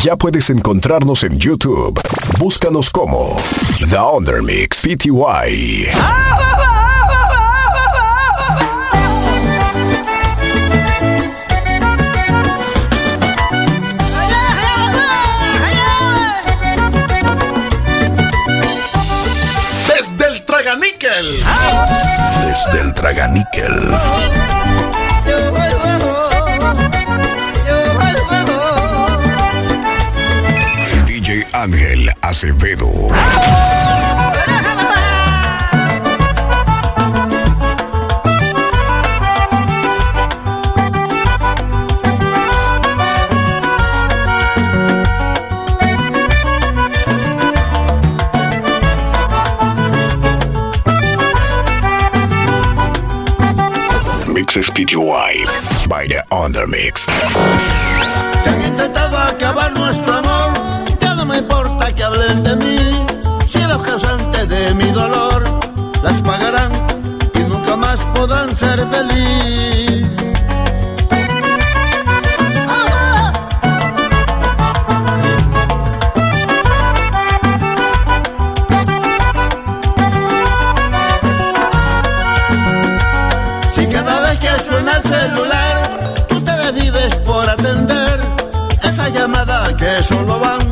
Ya puedes encontrarnos en YouTube. Búscanos como The Undermix PTY. Desde el Traganíquel. Desde el Traganíquel. Ángel Acevedo. Mixes PTY by the Undermix. Se han intentado acabar nuestro amor me importa que hablen de mí, si los causantes de mi dolor las pagarán y nunca más podrán ser feliz. Si cada vez que suena el celular, tú te desvives por atender esa llamada que solo van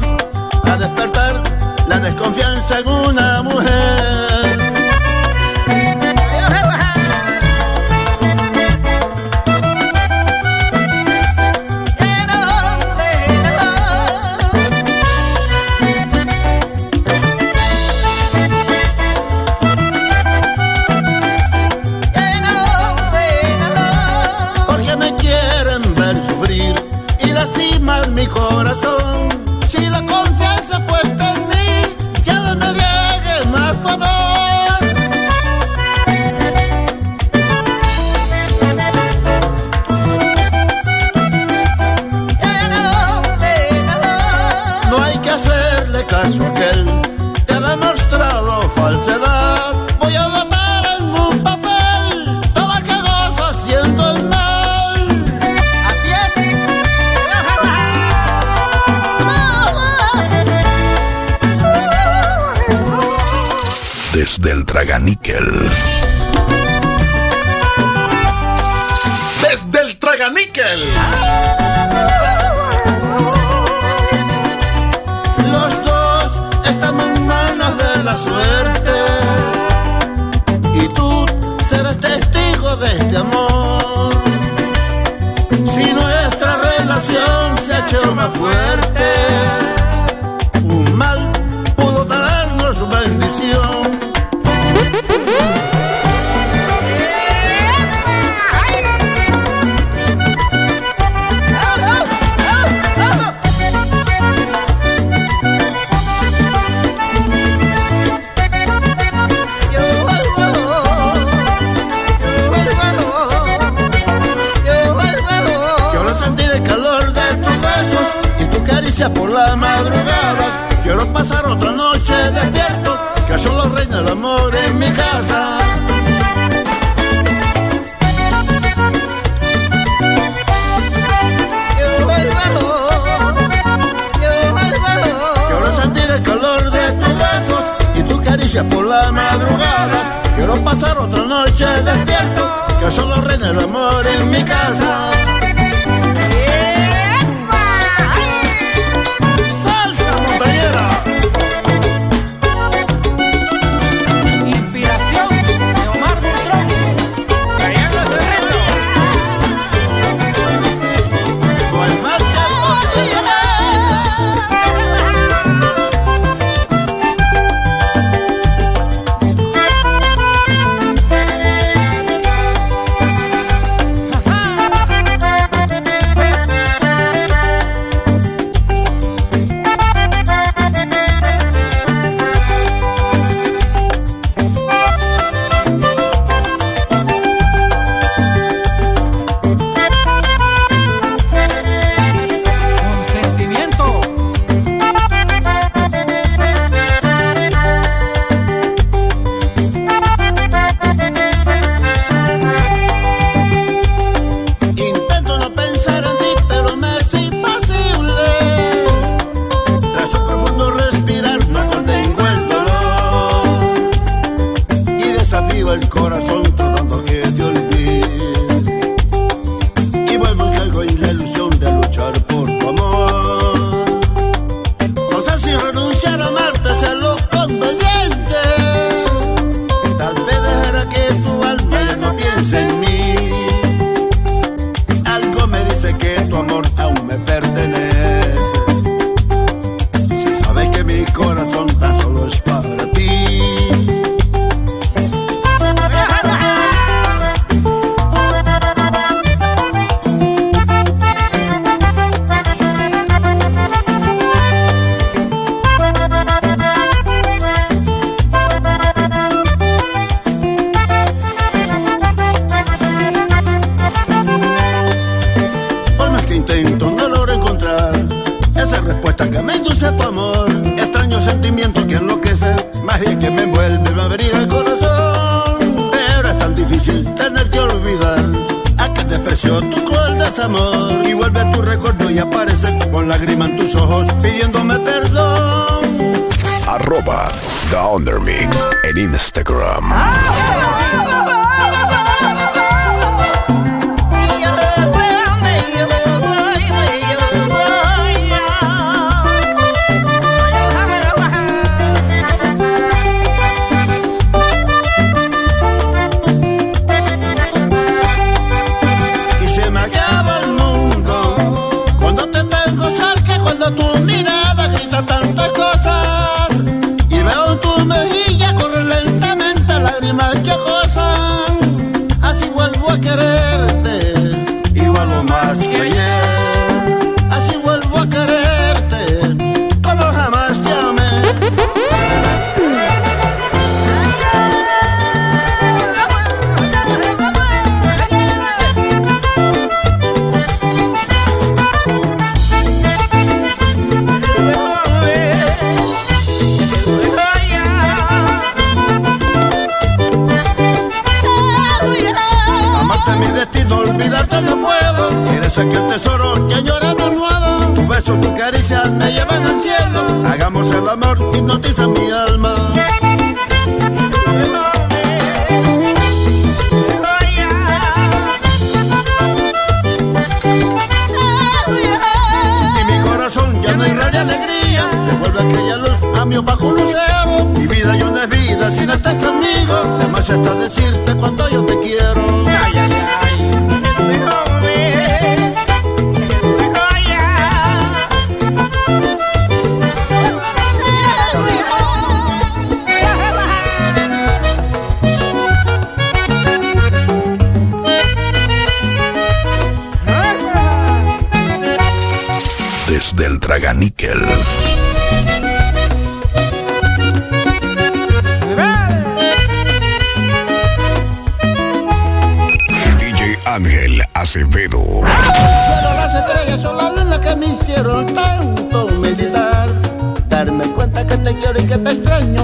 solo reina el amor en mi casa. Acevedo. Pero las estrellas son la luna que me hicieron tanto meditar. Darme cuenta que te quiero y que te extraño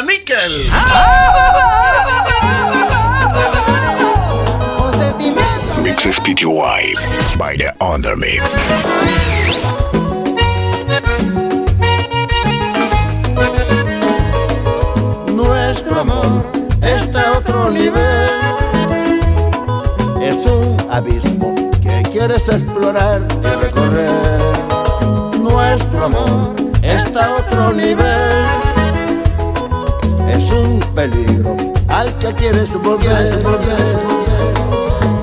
Nickel. Mixes PTY by the Undermix. Nuestro amor está a otro nivel. Es un abismo que quieres explorar y recorrer. Nuestro amor está a otro nivel es un peligro al que quieres volver. Quieres volver.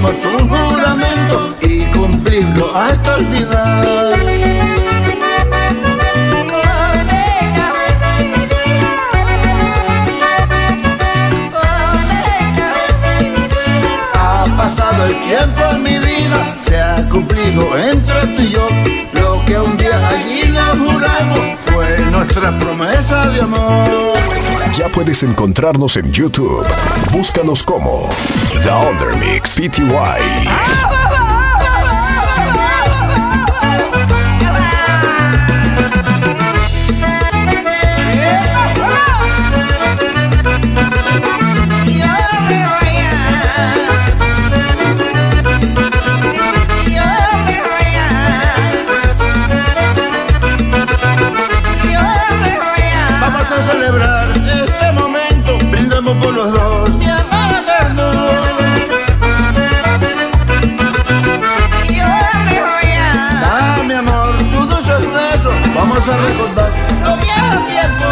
Hicimos un juramento y cumplirlo hasta el final. Pasado el tiempo en mi vida, se ha cumplido entre tú y yo. Lo que un día allí nos juramos fue nuestra promesa de amor. Ya puedes encontrarnos en YouTube. Búscanos como The Undermix PTY. Celebrar a recordar los viejos tiempos.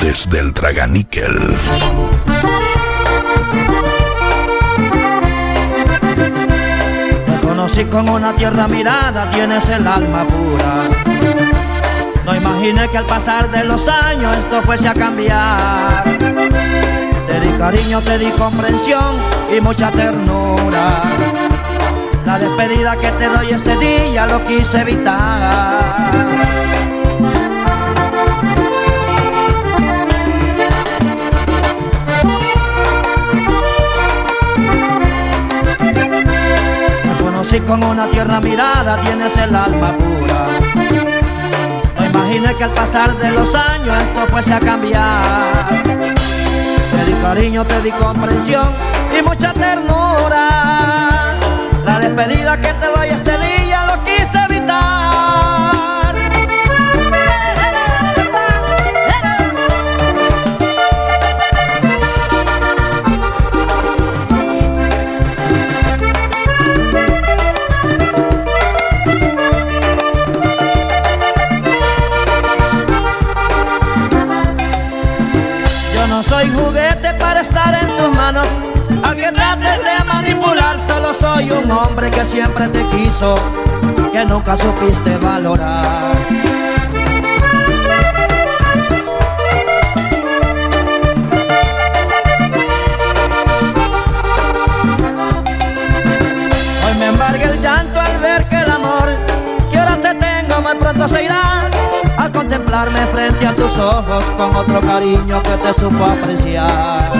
Desde el Traganíquel. Te conocí con una tierra mirada, tienes el alma pura. No imaginé que al pasar de los años esto fuese a cambiar. Te di cariño, te di comprensión y mucha ternura. La despedida que te doy este día lo quise evitar. Te conocí con una tierna mirada, tienes el alma pura. Imaginé que al pasar de los años esto fuese a cambiar. Te di cariño, te di comprensión y mucha ternura. La despedida que solo soy un hombre que siempre te quiso, que nunca supiste valorar. Hoy me embarga el llanto al ver que el amor que ahora te tengo muy pronto se irá al contemplarme frente a tus ojos con otro cariño que te supo apreciar.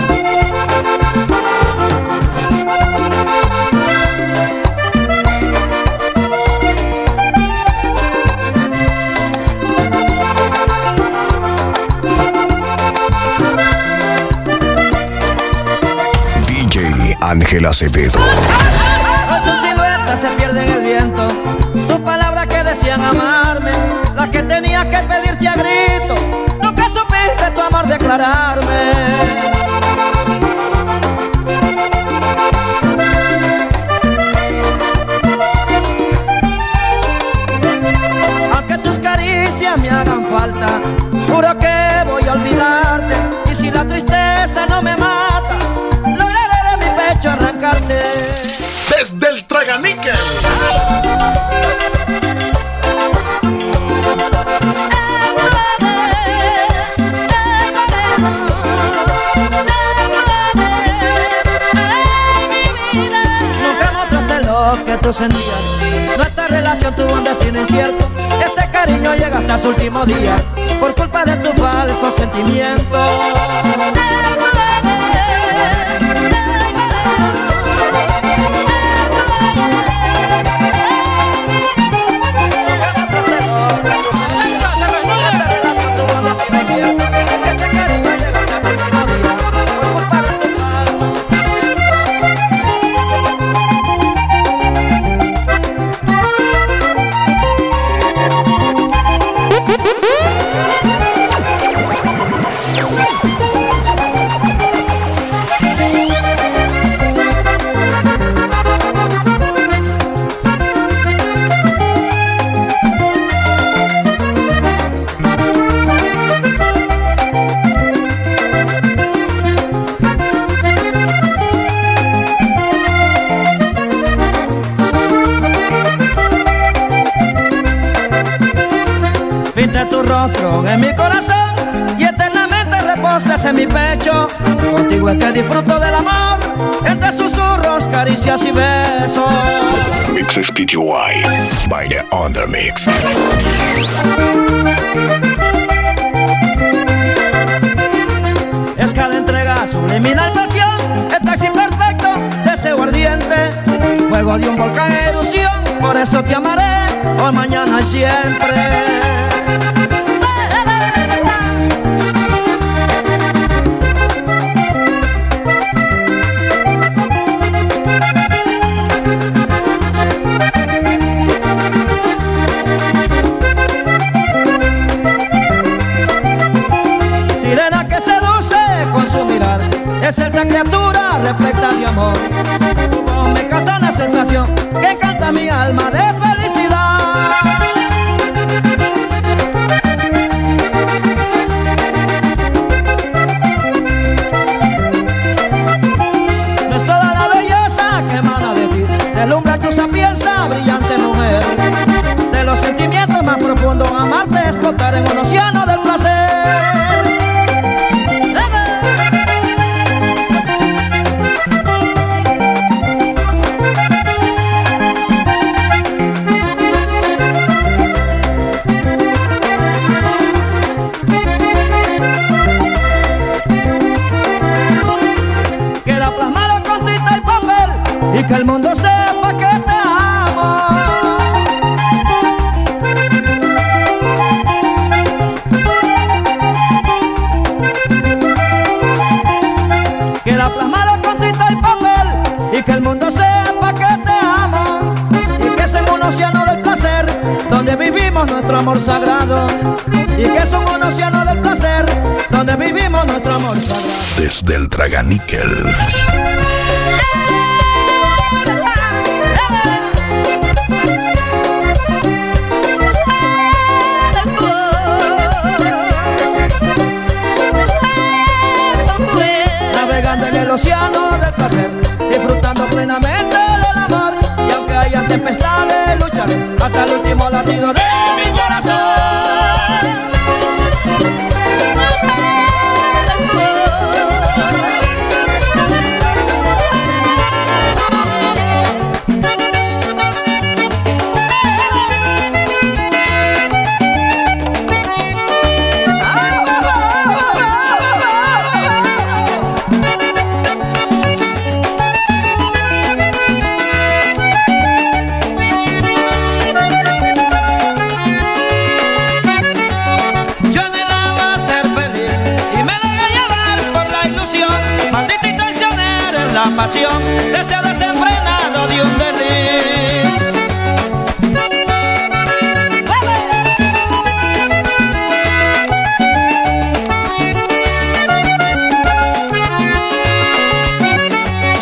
Ángel Acevedo. Hoy tu silueta se pierde en el viento, tus palabras que decían amarme, las que tenía que pedirte a grito, nunca supiste tu amor declararme. Caricias me hagan falta, juro que voy a olvidarte. Y si la tristeza no me mata, lograré de mi pecho arrancarte. Desde el Traganíquel. Nunca mostraste lo que tú sentías. Nuestra relación tuvo un destino incierto. Cariño llega hasta su último día por culpa de tu falso sentimiento. Pecho. Contigo es que disfruto del amor, entre susurros, caricias y besos. Mixes PTY by the Undermix. Es cada entrega subliminal pasión, estás imperfecto, deseo ardiente, fuego de un volcán erupción, por eso te amaré, hoy, mañana y siempre. Repleta de amor. Voz me causa una sensación que encanta mi alma de felicidad. No es toda la belleza que emana de ti, deslumbra tu sapienza, brillante mujer. De los sentimientos más profundos, amarte es flotar en un océano del placer. Desde el Traganíquel. Deseo desenfrenado de un desliz.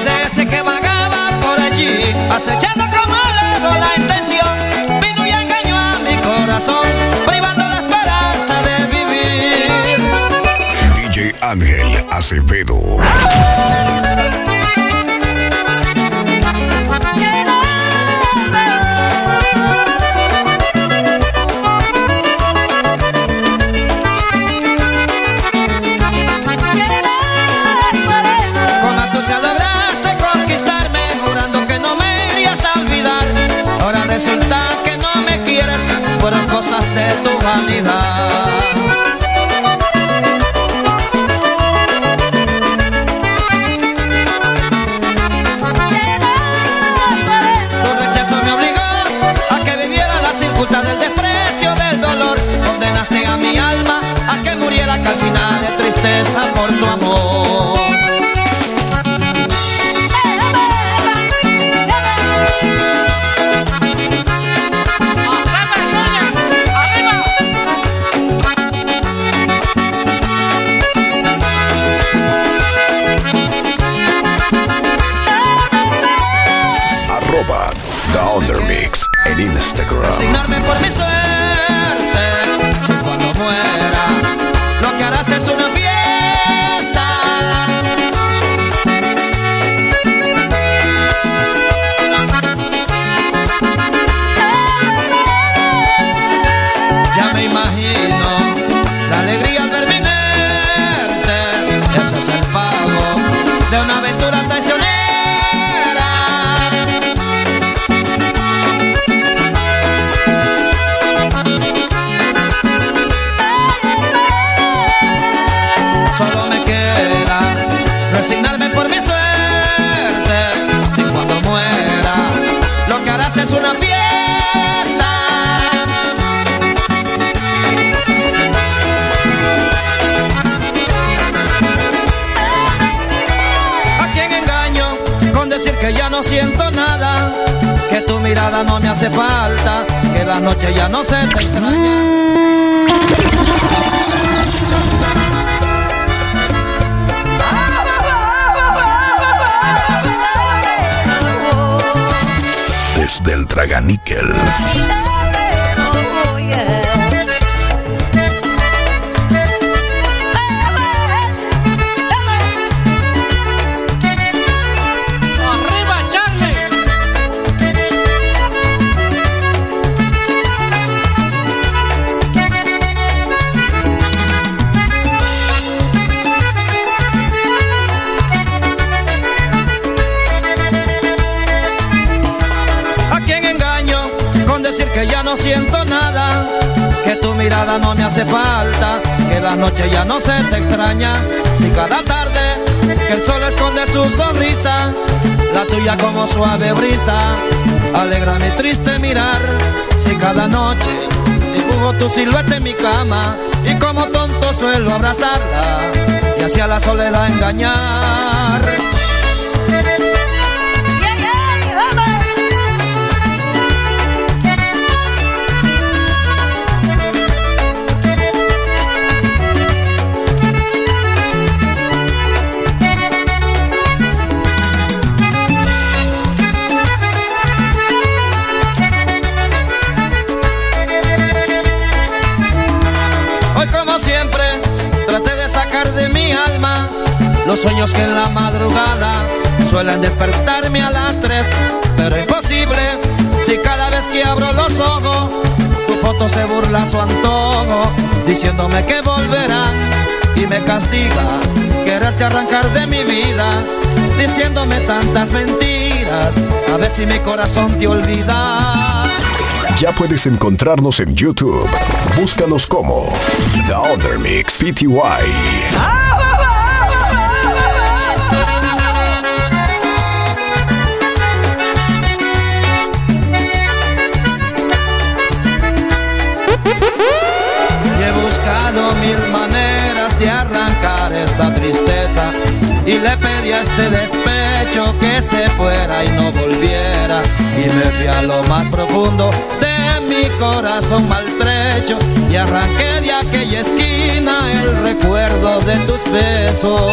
De ese que vagaba por allí, acechando como lejos la intención, vino y engañó a mi corazón, privando la esperanza de vivir. DJ Ángel Acevedo. Por tu amor. Arroba The Undermix en Instagram. Resignarme por mi suerte, si cuando muera, lo que harás es una es una fiesta. ¿A quién engaño con decir que ya no siento nada? Que tu mirada no me hace falta, que la noche ya no se te extraña. Del Traganíquel. No siento nada, que tu mirada no me hace falta, que la noche ya no se te extraña, si cada tarde que el sol esconde su sonrisa, la tuya como suave brisa, alegra mi triste mirar, si cada noche dibujo tu silueta en mi cama, y como tonto suelo abrazarla, y hacia la soledad engañar. Los sueños que en la madrugada suelen despertarme a las tres, pero imposible si cada vez que abro los ojos, tu foto se burla a su antojo, diciéndome que volverá y me castiga quererte arrancar de mi vida, diciéndome tantas mentiras, a ver si mi corazón te olvida. Ya puedes encontrarnos en YouTube. Búscanos como The Undermix PTY. Mil maneras de arrancar esta tristeza. Y le pedí a este despecho que se fuera y no volviera. Y me fui a lo más profundo de mi corazón maltrecho. Y arranqué de aquella esquina el recuerdo de tus besos.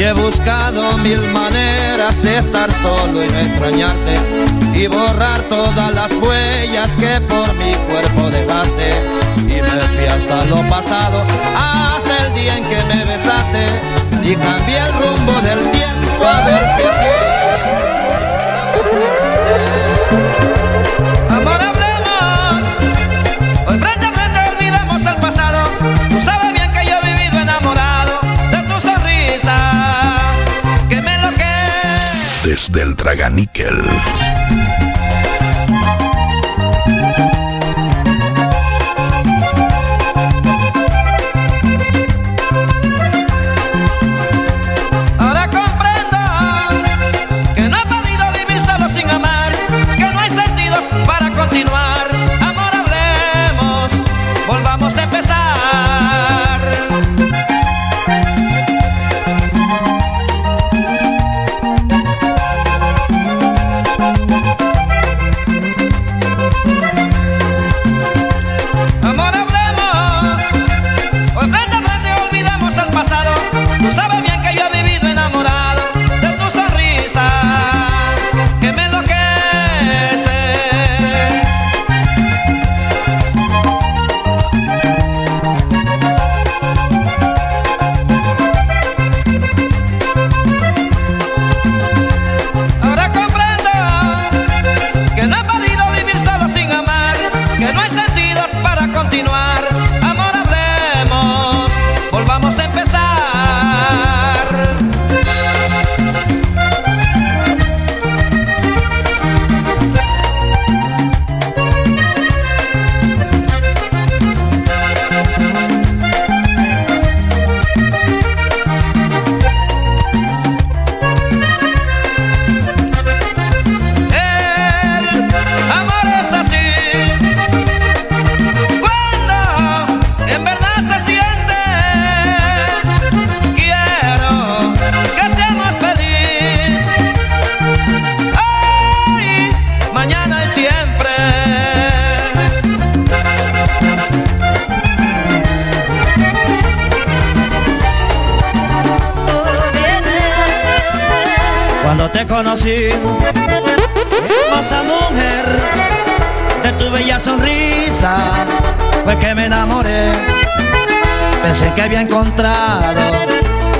Y he buscado mil maneras de estar solo y no extrañarte y borrar todas las huellas que por mi cuerpo dejaste. Y me fui hasta lo pasado, hasta el día en que me besaste y cambié el rumbo del tiempo a ver si así. Desde el Traganíquel.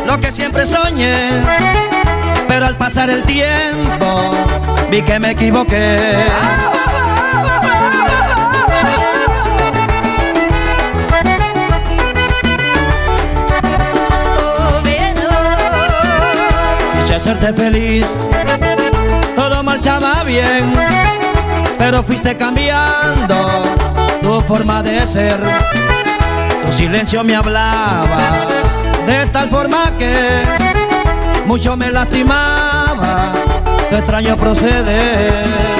Lo que siempre soñé, pero al pasar el tiempo vi que me equivoqué. Quise hacerte feliz, todo marchaba bien, pero fuiste cambiando tu forma de ser. Silencio me hablaba de tal forma que mucho me lastimaba extraño proceder.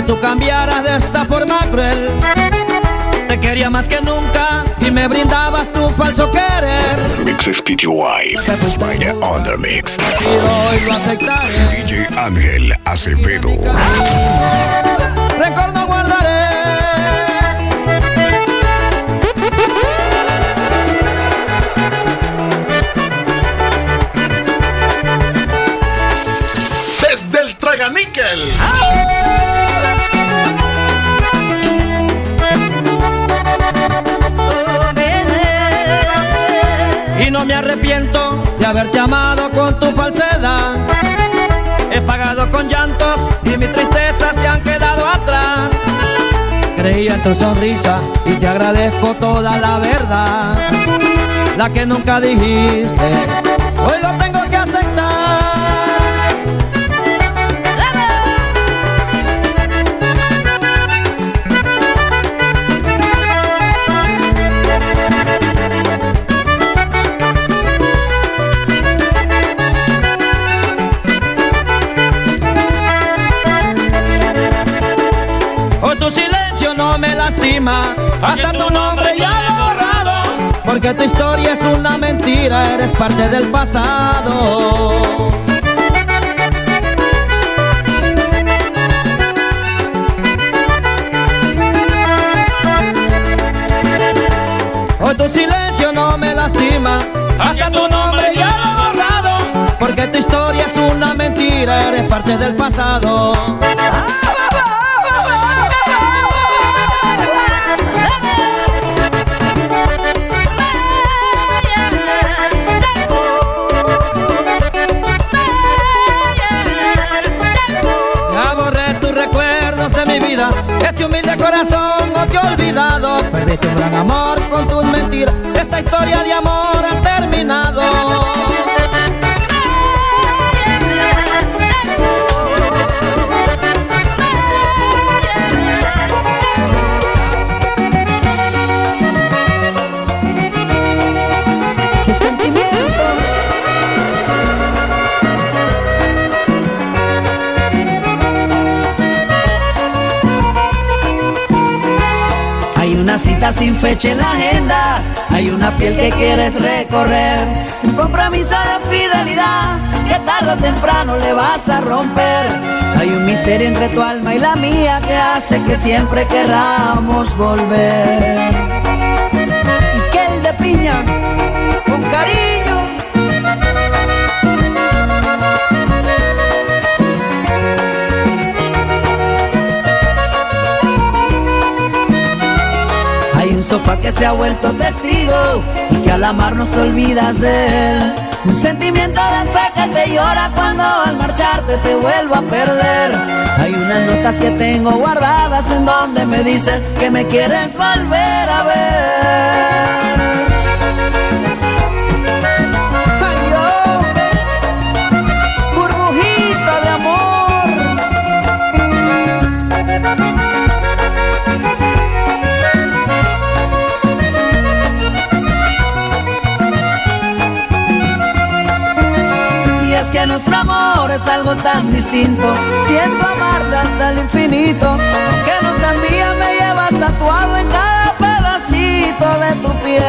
Que tú cambiaras de esa forma cruel. Te quería más que nunca y me brindabas tu falso querer. Mixes PTY. Vaya Undermix. Y hoy lo aceptaré. DJ Ángel Acevedo. Recuerdo arrepiento de haberte amado con tu falsedad. He pagado con llantos y mis tristezas se han quedado atrás. Creía en tu sonrisa y te agradezco toda la verdad. La que nunca dijiste, hoy lo tengo que aceptar. Hasta tu nombre ya lo borrado. Porque tu historia es una mentira, eres parte del pasado. Hoy tu silencio no me lastima, hasta tu nombre ya lo borrado. Porque tu historia es una mentira, eres parte del pasado. Perdiste un gran amor con tus mentiras. Esta historia de amor ha terminado. Sin fecha en la agenda, hay una piel que quieres recorrer, un compromiso de fidelidad que tarde o temprano le vas a romper. Hay un misterio entre tu alma y la mía que hace que siempre querramos volver. Y de piña con cariño. Sofá que se ha vuelto testigo y que al amarnos te olvidas de él. Un sentimiento de fe que te llora cuando al marcharte te vuelvo a perder. Hay unas notas que tengo guardadas en donde me dices que me quieres volver a ver. Que nuestro amor es algo tan distinto. Siento amarte hasta el infinito. Que no seas mía, me llevas tatuado en cada pedacito de tu piel.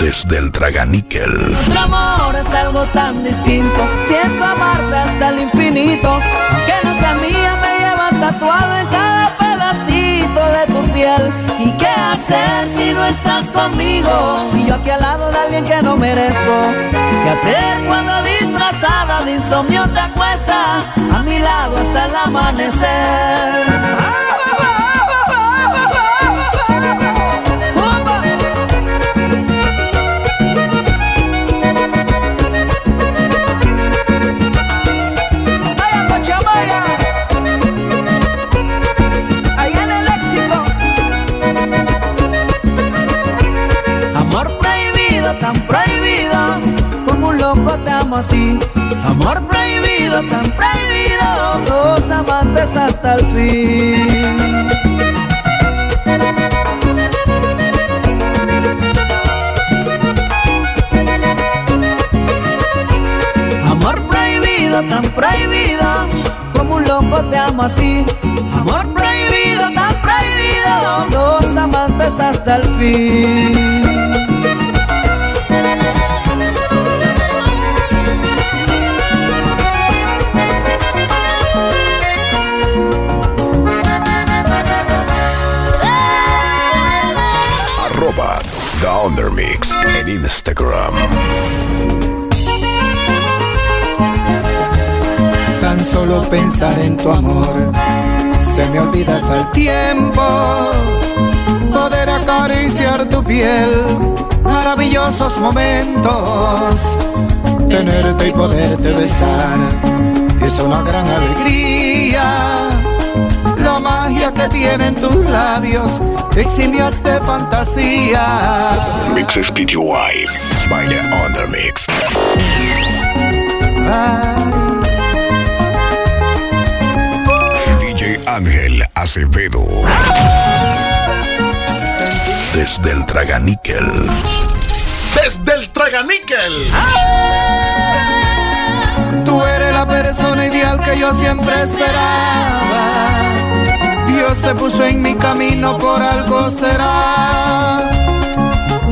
Desde el Traganíquel. Nuestro amor es algo tan distinto. Siento amarte hasta el infinito. Que no mía, me llevas tatuado en de tu piel. ¿Y qué hacer si no estás conmigo? Y yo aquí al lado de alguien que no merezco. ¿Qué hacer cuando disfrazada de insomnio te acuestas a mi lado hasta el amanecer? acotamos así. Amor prohibido, tan prohibido, dos amantes hasta el fin. Amor prohibido, tan prohibido, como un loco te amo así. Amor prohibido, tan prohibido, dos amantes hasta el fin. The Undermix en Instagram. Tan solo pensar en tu amor, se me olvida hasta el tiempo. Poder acariciar tu piel, maravillosos momentos. Tenerte y poderte besar, es una gran alegría. Magia que tienen tus labios, eximios de fantasía. Mixes PTY by The Undermix. DJ Ángel Acevedo. Desde el Traganíquel. Desde el Traganíquel. Tú eres la persona ideal que yo siempre esperaba. Dios te puso en mi camino, por algo será.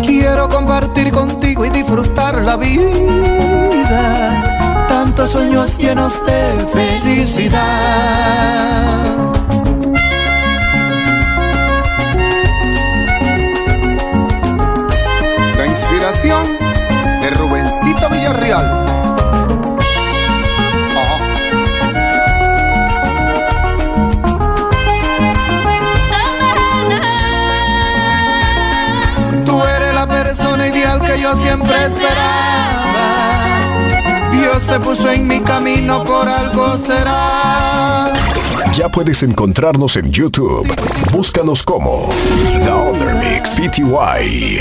Quiero compartir contigo y disfrutar la vida. Tantos sueños llenos de felicidad. La inspiración de Rubencito Villarreal. Yo siempre esperaba. Dios te puso en mi camino, por algo será. Ya puedes encontrarnos en YouTube. Búscanos como The Undermix PTY.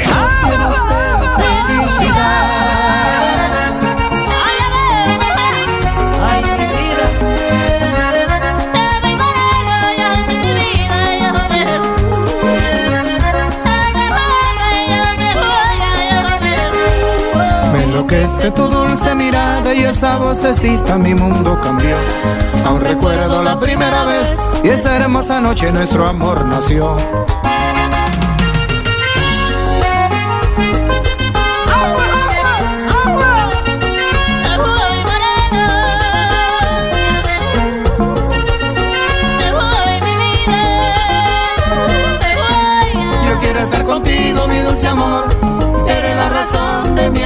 Enloquece tu dulce mirada y esa vocecita, mi mundo cambió. Aún recuerdo la primera vez y esa hermosa noche nuestro amor nació.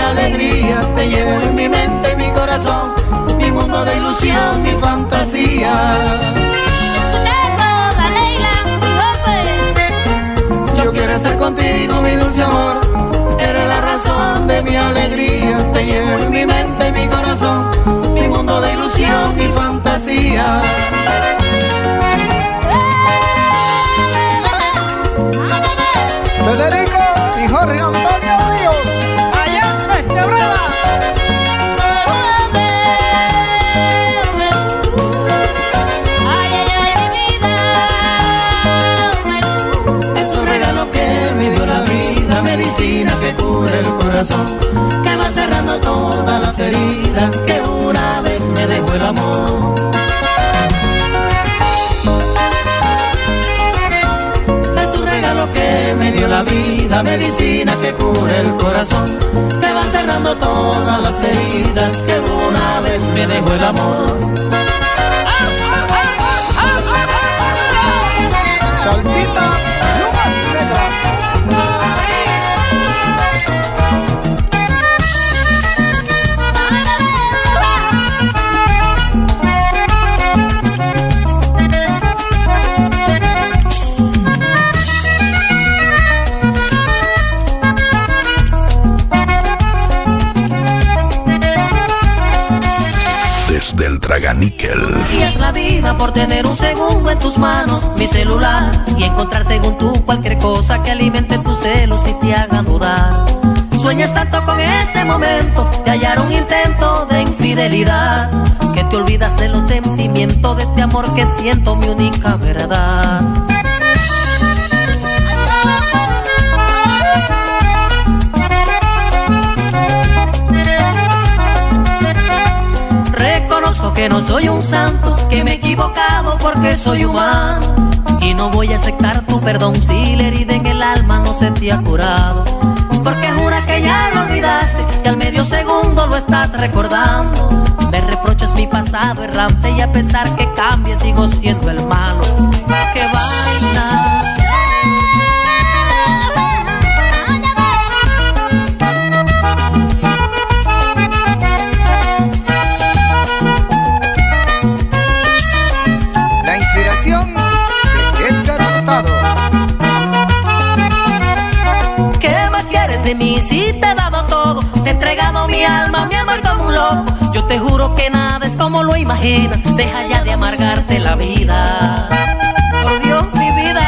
Alegría. Te llevo en mi mente, mi corazón. Mi mundo de ilusión, mi fantasía. Yo quiero estar contigo, mi dulce amor. Eres la razón de mi alegría. Te llevo en mi mente, mi corazón. Mi mundo de ilusión, mi fantasía. Federico y Jorge cura el corazón, que va cerrando todas las heridas que una vez me dejó el amor. Es un regalo que me dio la vida, medicina que cura el corazón, que van cerrando todas las heridas que una vez me dejó el amor. Por tener un segundo en tus manos, mi celular, y encontrar según tú cualquier cosa que alimente tus celos y te haga dudar. Sueñas tanto con ese momento de hallar un intento de infidelidad, que te olvidas de los sentimientos de este amor que siento mi única verdad. Que que no soy un santo, que me he equivocado porque soy humano. Y no voy a aceptar tu perdón si la herida en el alma no se te ha curado. Porque jura que ya lo olvidaste y al medio segundo lo estás recordando. Me reprochas mi pasado errante y a pesar que cambie sigo siendo el malo. ¡Qué vaina! De mí si te he dado todo. Te he entregado mi alma, mi amor como un loco. Yo te juro que nada es como lo imaginas. Deja ya de amargarte la vida. Por Dios, mi vida.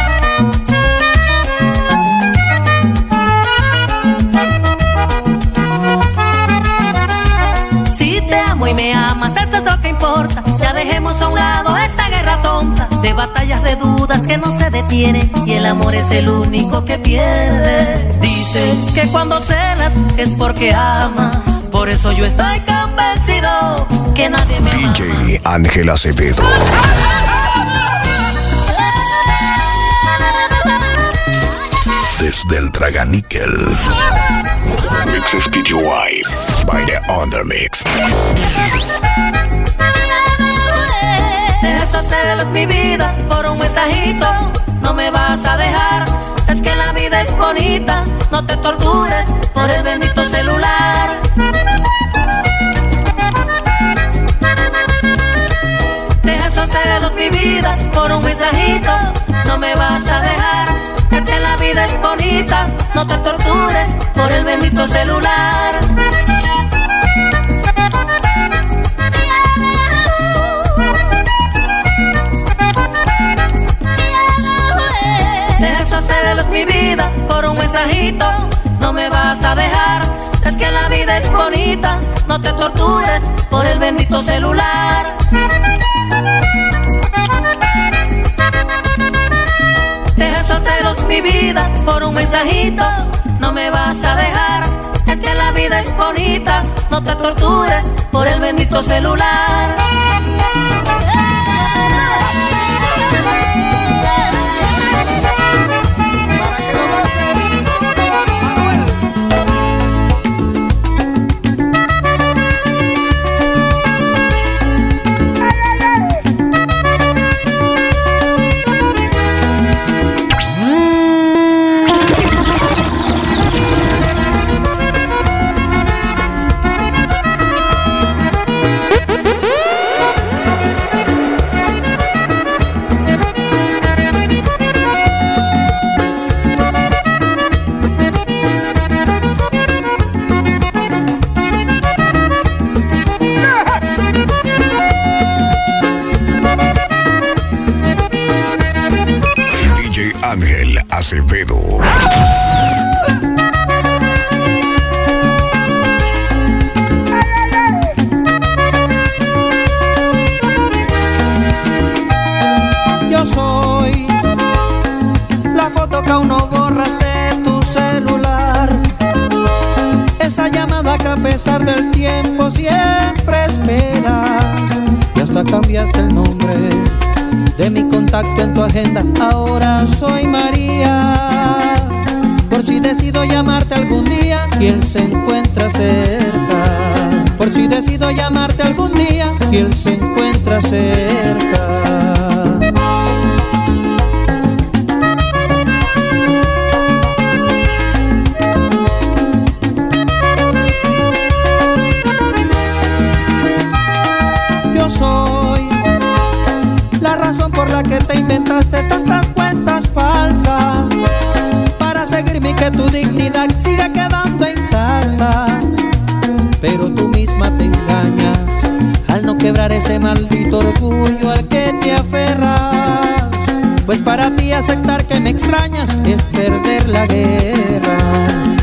Si te amo y me amas, eso es lo que importa. Ya dejemos a un lado de batallas de dudas que no se detiene y el amor es el único que pierde. Dicen que cuando celas es porque amas, por eso yo estoy convencido que nadie me DJ Ángel Acevedo. Desde el Traganíquel. Mixes PTY by the Undermix. Eso es mi vida por un mensajito. No me vas a dejar. Es que la vida es bonita. No te tortures por el bendito celular. Deja esos celos, mi vida, por un mensajito. No me vas a dejar. Es que la vida es bonita. No te tortures por el bendito celular. Mi vida por un mensajito. No me vas a dejar, es que la vida es bonita. No te tortures por el bendito celular. Deja esos celos, mi vida, por un mensajito. No me vas a dejar, es que la vida es bonita. No te tortures por el bendito celular. Acevedo. Yo soy la foto que aún no borras de tu celular. Esa llamada que a pesar del tiempo siempre esperas. Y hasta cambiaste el nombre en tu agenda. Ahora soy María. Por si decido llamarte algún día y él se encuentra cerca. Por si decido llamarte algún día y él se encuentra cerca. Dignidad siga quedando intacta. Pero tú misma te engañas al no quebrar ese maldito orgullo al que te aferras. Pues para ti aceptar que me extrañas es perder la guerra.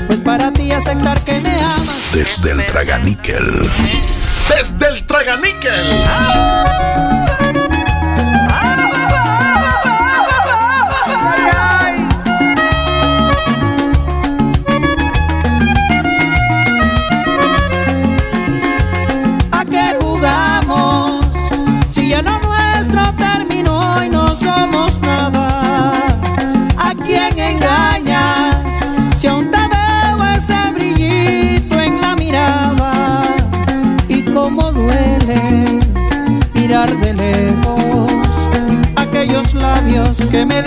Pues para ti aceptar que me amas. Desde el Traganíquel. Desde el Traganíquel. Que me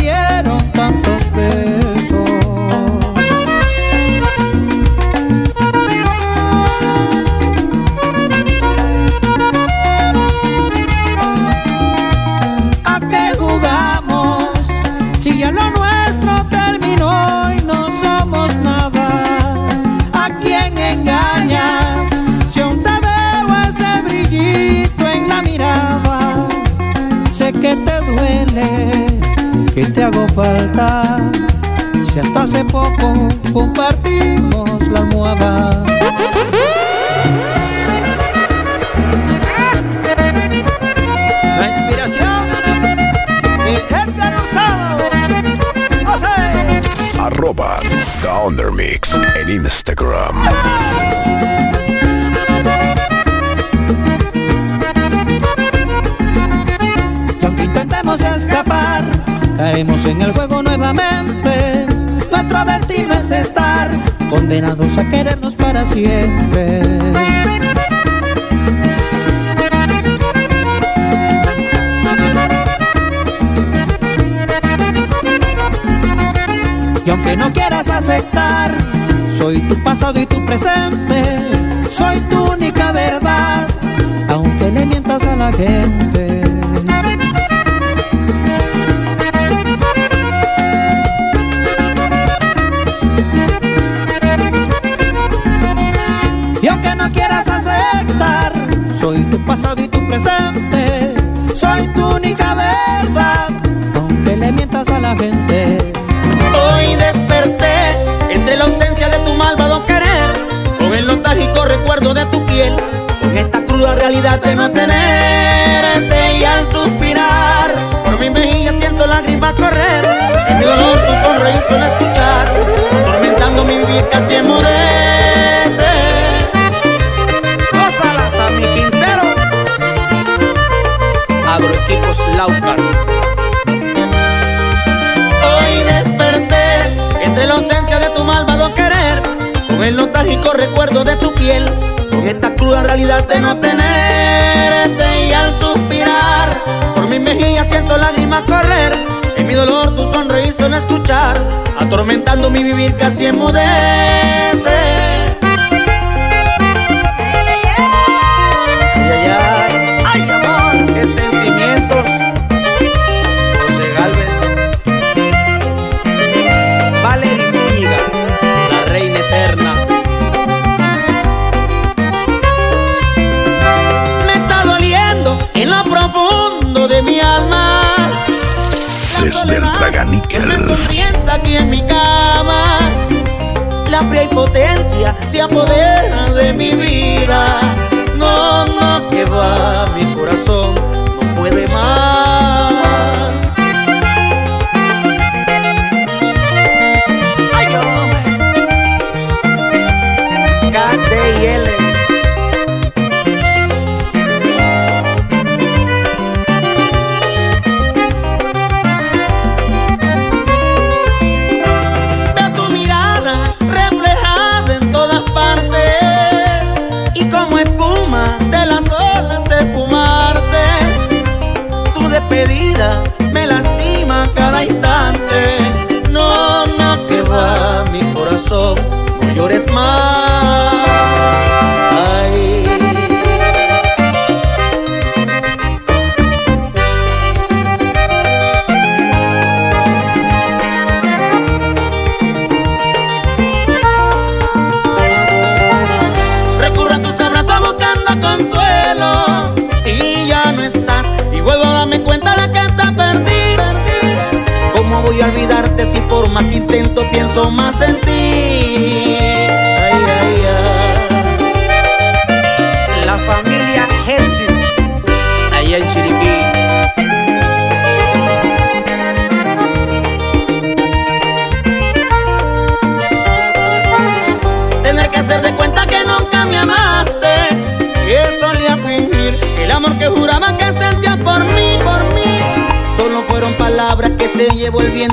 que te hago falta. Si hasta hace poco compartimos la almohada. La inspiración Edgar Hurtado. José. Arroba The Undermix en Instagram. Y aunque intentemos escapar, caemos en el juego nuevamente. Nuestro destino es estar condenados a querernos para siempre. Y aunque no quieras aceptar, soy tu pasado y tu presente, soy tu única verdad, aunque le mientas a la gente. Soy tu pasado y tu presente, soy tu única verdad, aunque le mientas a la gente. Hoy desperté entre la ausencia de tu malvado querer, con el nostálgico recuerdo de tu piel, con esta cruda realidad de no tenerte y al suspirar. Por mi mejilla siento lágrimas correr, en mi dolor tu sonreír suena escuchar, atormentando mi vivir casi enmudece. De no tenerte y al suspirar por mi mejilla siento lágrimas correr, en mi dolor tu sonreír suena escuchar, atormentando mi vivir casi enmudece. Apodera de mi vida. No, no, que va, mi corazón se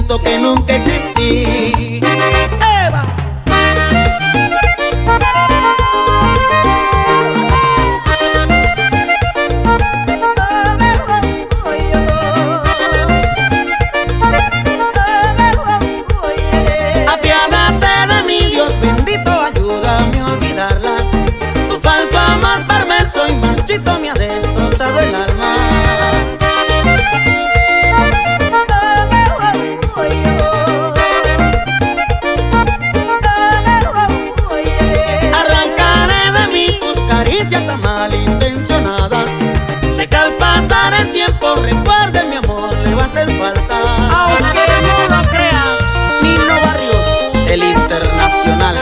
recuerde mi amor, le va a hacer falta. Aunque no lo creas, Nino Barrios, el internacional.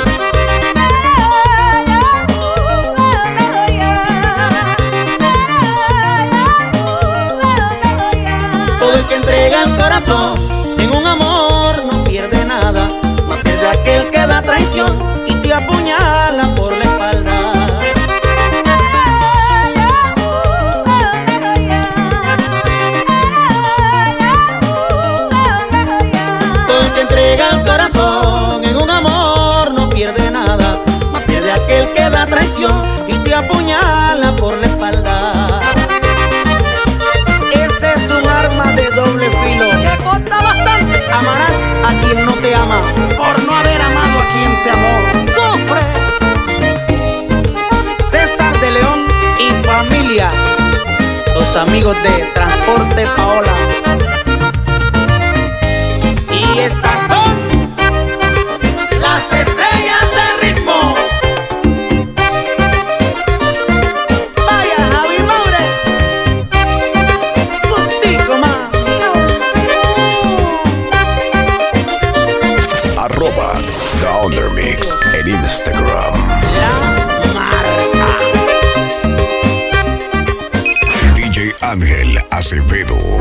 Todo el que entrega el corazón en un amor no pierde nada, más que de aquel que da traición y te apuñala Los amigos de Transporte Paola. Y estas son las Acevedo.